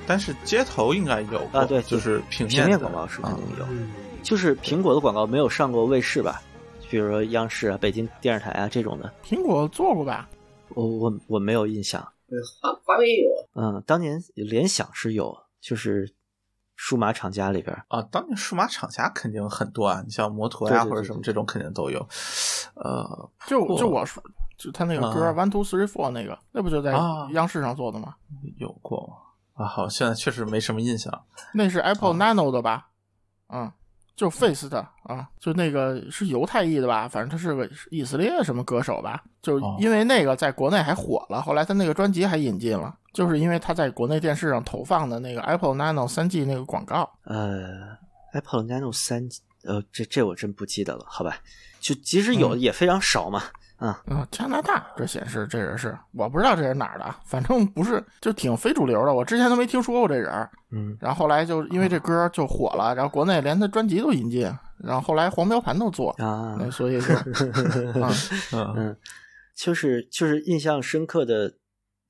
但是街头应该有啊，对，就是平平面广告是肯定有，就是苹果的广告没有上过卫视吧？比如说央视啊、北京电视台啊这种的，苹果做过吧？我我我没有印象。华华为也有。嗯，当年联想是有，就是数码厂家里边啊，当年数码厂家肯定很多啊，你像摩托呀或者什么这种肯定都有。呃，就就我说，就他那个歌 One Two Three Four 那个，那不就在央视上做的吗？有过啊，好，现在确实没什么印象。那是 Apple Nano 的吧？嗯。就 Face 的啊，就那个是犹太裔的吧，反正他是个以色列什么歌手吧，就因为那个在国内还火了，后来他那个专辑还引进了，就是因为他在国内电视上投放的那个 Apple Nano 三 G 那个广告。呃，Apple Nano 三呃，这这我真不记得了，好吧？就即使有也非常少嘛。啊啊！加拿大这显示这人是我不知道这人哪儿的，反正不是就挺非主流的，我之前都没听说过这人。嗯，然后后来就因为这歌就火了，然后国内连他专辑都引进，然后后来黄标盘都做啊，所以就 嗯，就是就是印象深刻的，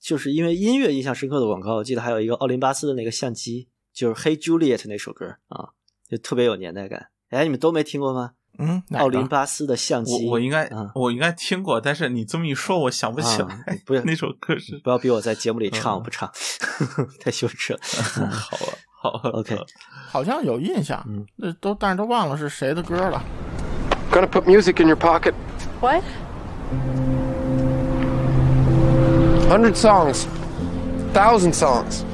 就是因为音乐印象深刻的广告，我记得还有一个奥林巴斯的那个相机，就是《Hey Juliet》那首歌啊，就特别有年代感。哎，你们都没听过吗？嗯，奥林巴斯的相机，我应该我应该听过，但是你这么一说，我想不起来。不是那首歌是，不要逼我在节目里唱，不唱，太羞耻了。好啊，好，OK，好像有印象，那都但是都忘了是谁的歌了。Gonna put music in your pocket. What? Hundred songs, thousand songs,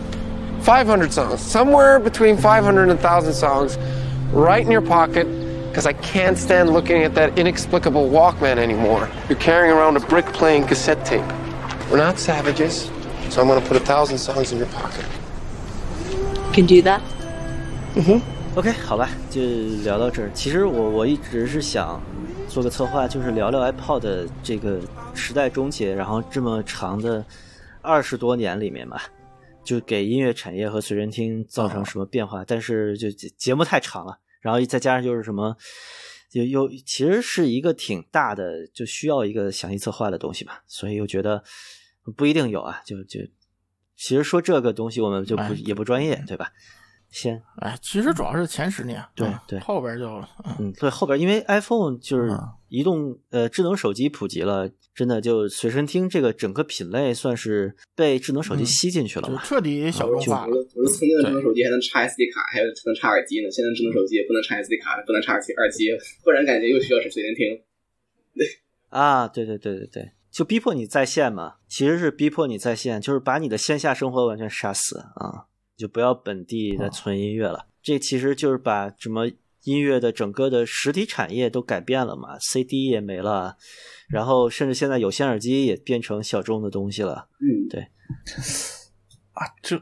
five hundred songs, somewhere between five hundred and thousand songs, right in your pocket. Because I can't stand looking at that inexplicable Walkman anymore. You're carrying around a brick playing cassette tape. We're not savages, so I'm gonna put a thousand songs in your pocket. Can do that. 嗯哼，OK，好吧，就聊到这儿。其实我我一直是想做个策划，就是聊聊 iPod 这个时代终结，然后这么长的二十多年里面吧，就给音乐产业和随身听造成什么变化。但是就节目太长了。然后再加上就是什么，就又其实是一个挺大的，就需要一个详细策划的东西吧。所以又觉得不一定有啊，就就其实说这个东西我们就不也不专业，对吧？先，哎，其实主要是前十年，对对，后边就嗯，对后边，因为 iPhone 就是移动呃智能手机普及了，真的就随身听这个整个品类算是被智能手机吸进去了嘛，彻底小众化了。我说曾经的智能手机还能插 SD 卡，还有能插耳机呢，现在智能手机也不能插 SD 卡，不能插耳机，耳机忽然感觉又需要是随身听。对啊，对对对对对，就逼迫你在线嘛，其实是逼迫你在线，就是把你的线下生活完全杀死啊。就不要本地的存音乐了，这其实就是把什么音乐的整个的实体产业都改变了嘛，CD 也没了，然后甚至现在有线耳机也变成小众的东西了。嗯，对。啊，这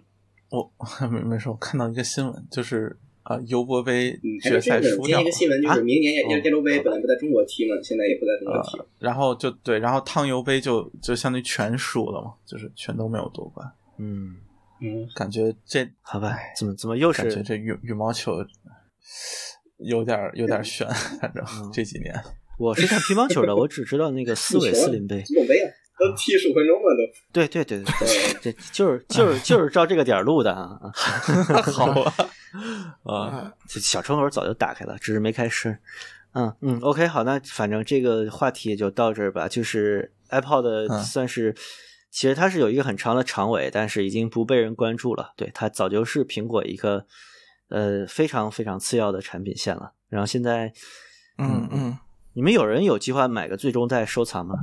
我没没事，我看到一个新闻，就是啊，尤伯杯决赛输掉。今天一个新闻就是明年亚亚洲杯本来不在中国踢嘛，现在也不在中国踢。然后就对，然后汤尤杯就就相当于全输了嘛，就是全都没有夺冠。嗯。嗯，感觉这好吧？怎么怎么又是感觉这羽羽毛球有点有点悬，反正这几年我是看乒乓球的，我只知道那个斯韦斯林杯，足总杯啊，都踢十五分钟了都。对对对对，这就是就是就是照这个点录的啊。好啊啊，这小窗口早就打开了，只是没开声。嗯嗯，OK，好，那反正这个话题也就到这儿吧。就是 iPod 算是。其实它是有一个很长的长尾，但是已经不被人关注了。对，它早就是苹果一个呃非常非常次要的产品线了。然后现在，嗯嗯，你们有人有计划买个最终代收藏吗？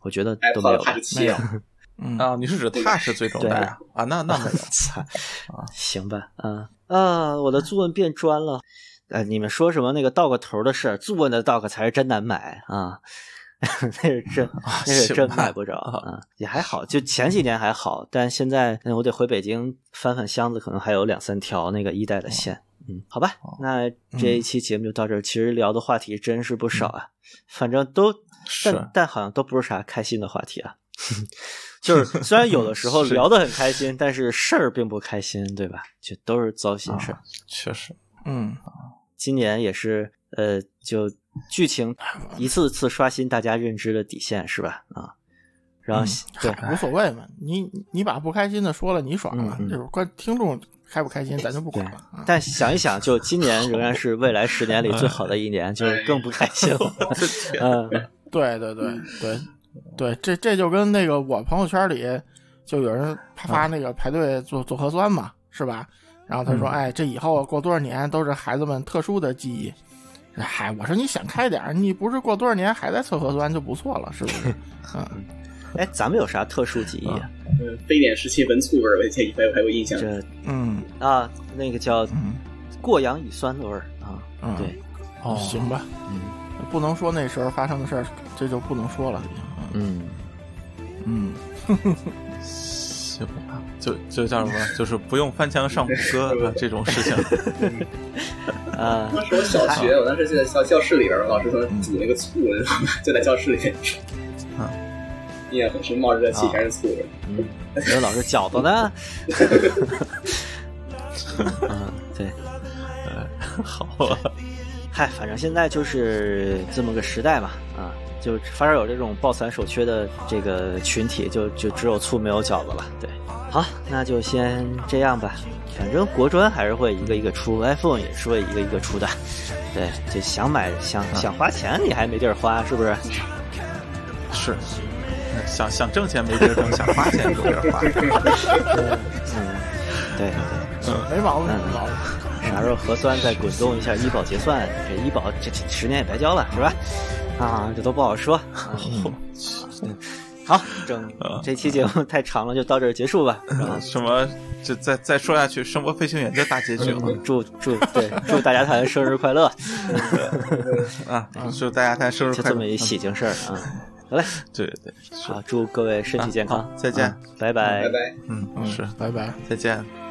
我觉得都没有，没有。啊，你是指它是最终代啊？啊，那那没有。啊，行吧，嗯啊，我的作文变砖了。哎，你们说什么那个到个头的事儿？作文的到个才是真难买啊。那是真，那是真买不着啊，也还好，就前几年还好，但现在我得回北京翻翻箱子，可能还有两三条那个一代的线。嗯，好吧，那这一期节目就到这儿。其实聊的话题真是不少啊，反正都，但但好像都不是啥开心的话题啊。就是虽然有的时候聊得很开心，但是事儿并不开心，对吧？就都是糟心事儿。确实，嗯，今年也是，呃，就。剧情一次次刷新大家认知的底线，是吧？啊，然后对无所谓嘛，你你把不开心的说了，你爽了，就是观听众开不开心，咱就不管了。但想一想，就今年仍然是未来十年里最好的一年，就更不开心了。嗯，对对对对对，这这就跟那个我朋友圈里就有人发那个排队做做核酸嘛，是吧？然后他说：“哎，这以后过多少年都是孩子们特殊的记忆。”嗨，我说你想开点你不是过多少年还在测核酸就不错了，是不是？嗯，哎，咱们有啥特殊记忆？嗯，非典时期闻醋味儿，我前还有还有印象。这，嗯。啊，那个叫过氧乙酸的味儿啊，对，哦，行吧，嗯，不能说那时候发生的事儿，这就不能说了，嗯。嗯，行吧，就就叫什么，就是不用翻墙上谷歌 这种事情。啊，当时我小学，我当时就在教教室里边，老师说煮那个醋，就在教室里面。啊，印象很深，冒着热气全是醋味。嗯，有老师饺子呢。嗯，对，呃，好啊。嗨，反正现在就是这么个时代嘛，啊，就发烧友这种抱残守缺的这个群体，就就只有醋没有饺子了。对，好，那就先这样吧。反正国专还是会一个一个出，iPhone 也是会一个一个出的。对，就想买想想花钱，你还没地儿花，是不是？是，想想挣钱没地儿挣，想花钱有地儿花。嗯，对，嗯，没毛病，没毛病。啥时候核酸再滚动一下医保结算？这医保这十年也白交了，是吧？啊，这都不好说。好，整这期节目太长了，就到这儿结束吧。什么？就再再说下去，《声波飞行员》就大结局了。祝祝对，祝大家谈生日快乐啊！祝大家谈生日快乐，就这么一喜庆事儿啊！好嘞，对对，好，祝各位身体健康，再见，拜拜，拜拜，嗯，是，拜拜，再见。